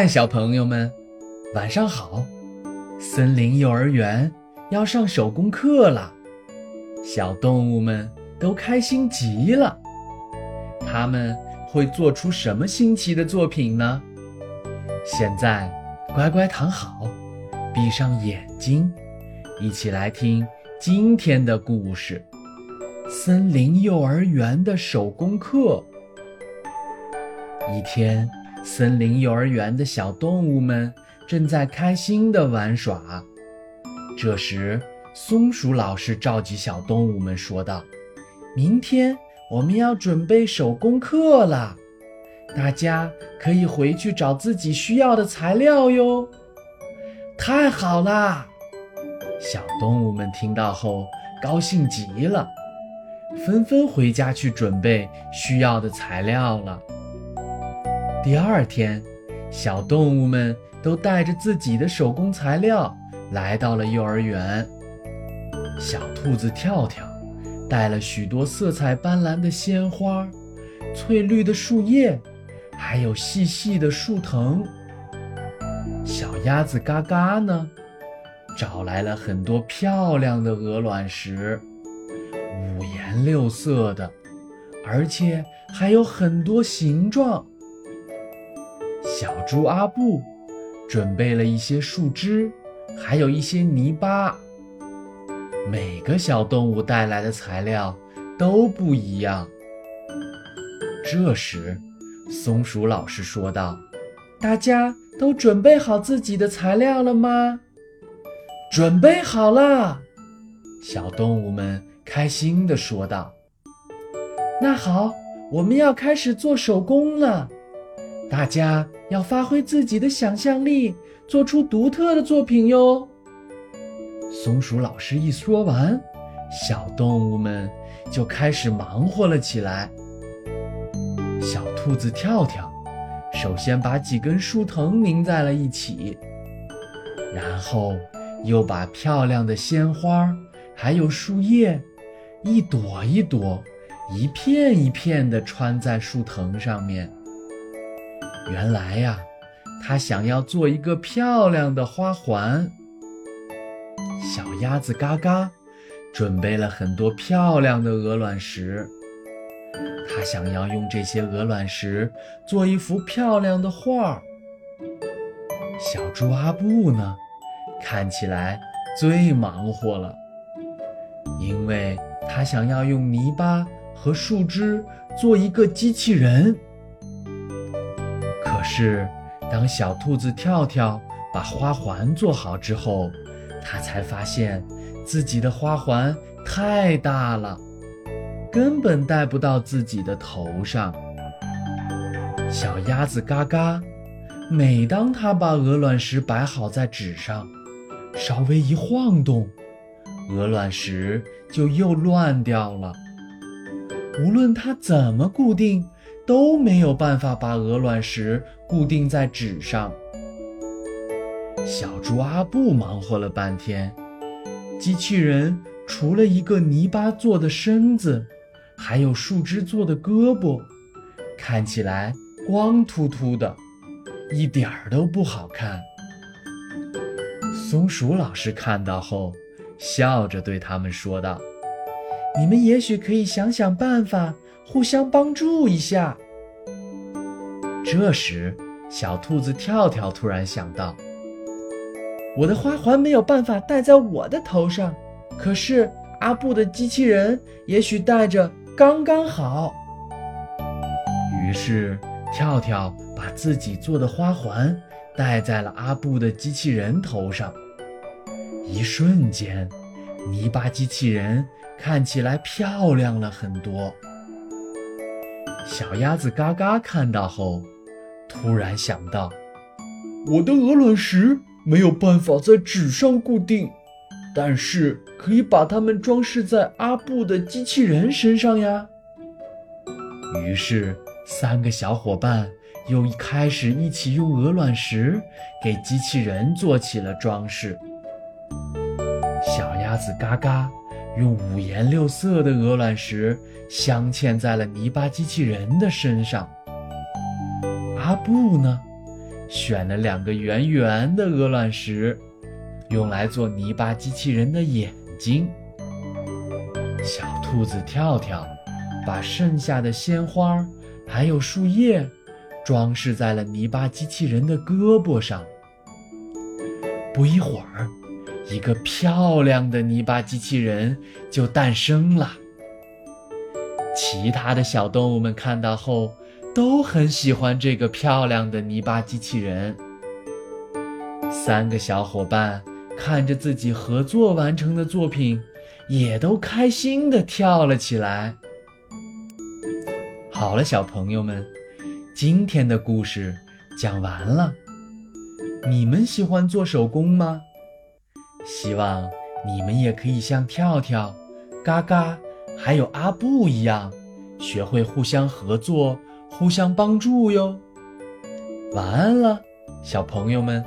嗨，小朋友们，晚上好！森林幼儿园要上手工课了，小动物们都开心极了。他们会做出什么新奇的作品呢？现在，乖乖躺好，闭上眼睛，一起来听今天的故事——森林幼儿园的手工课。一天。森林幼儿园的小动物们正在开心地玩耍。这时，松鼠老师召集小动物们说道：“明天我们要准备手工课了，大家可以回去找自己需要的材料哟。”太好啦！小动物们听到后高兴极了，纷纷回家去准备需要的材料了。第二天，小动物们都带着自己的手工材料来到了幼儿园。小兔子跳跳带了许多色彩斑斓的鲜花、翠绿的树叶，还有细细的树藤。小鸭子嘎嘎呢，找来了很多漂亮的鹅卵石，五颜六色的，而且还有很多形状。小猪阿布准备了一些树枝，还有一些泥巴。每个小动物带来的材料都不一样。这时，松鼠老师说道：“大家都准备好自己的材料了吗？”“准备好了。”小动物们开心地说道。“那好，我们要开始做手工了。”大家要发挥自己的想象力，做出独特的作品哟。松鼠老师一说完，小动物们就开始忙活了起来。小兔子跳跳首先把几根树藤拧在了一起，然后又把漂亮的鲜花还有树叶一朵一朵、一片一片地穿在树藤上面。原来呀，他想要做一个漂亮的花环。小鸭子嘎嘎准备了很多漂亮的鹅卵石，他想要用这些鹅卵石做一幅漂亮的画。小猪阿布呢，看起来最忙活了，因为他想要用泥巴和树枝做一个机器人。是，当小兔子跳跳把花环做好之后，它才发现自己的花环太大了，根本戴不到自己的头上。小鸭子嘎嘎，每当它把鹅卵石摆好在纸上，稍微一晃动，鹅卵石就又乱掉了。无论它怎么固定。都没有办法把鹅卵石固定在纸上。小猪阿布忙活了半天，机器人除了一个泥巴做的身子，还有树枝做的胳膊，看起来光秃秃的，一点儿都不好看。松鼠老师看到后，笑着对他们说道：“你们也许可以想想办法。”互相帮助一下。这时，小兔子跳跳突然想到：“我的花环没有办法戴在我的头上，可是阿布的机器人也许戴着刚刚好。”于是，跳跳把自己做的花环戴在了阿布的机器人头上。一瞬间，泥巴机器人看起来漂亮了很多。小鸭子嘎嘎看到后，突然想到：“我的鹅卵石没有办法在纸上固定，但是可以把它们装饰在阿布的机器人身上呀。”于是，三个小伙伴又开始一起用鹅卵石给机器人做起了装饰。小鸭子嘎嘎。用五颜六色的鹅卵石镶嵌在了泥巴机器人的身上。阿布呢，选了两个圆圆的鹅卵石，用来做泥巴机器人的眼睛。小兔子跳跳把剩下的鲜花还有树叶装饰在了泥巴机器人的胳膊上。不一会儿，一个漂亮的泥巴机器人就诞生了。其他的小动物们看到后，都很喜欢这个漂亮的泥巴机器人。三个小伙伴看着自己合作完成的作品，也都开心地跳了起来。好了，小朋友们，今天的故事讲完了。你们喜欢做手工吗？希望你们也可以像跳跳、嘎嘎还有阿布一样，学会互相合作。互相帮助哟。晚安了，小朋友们。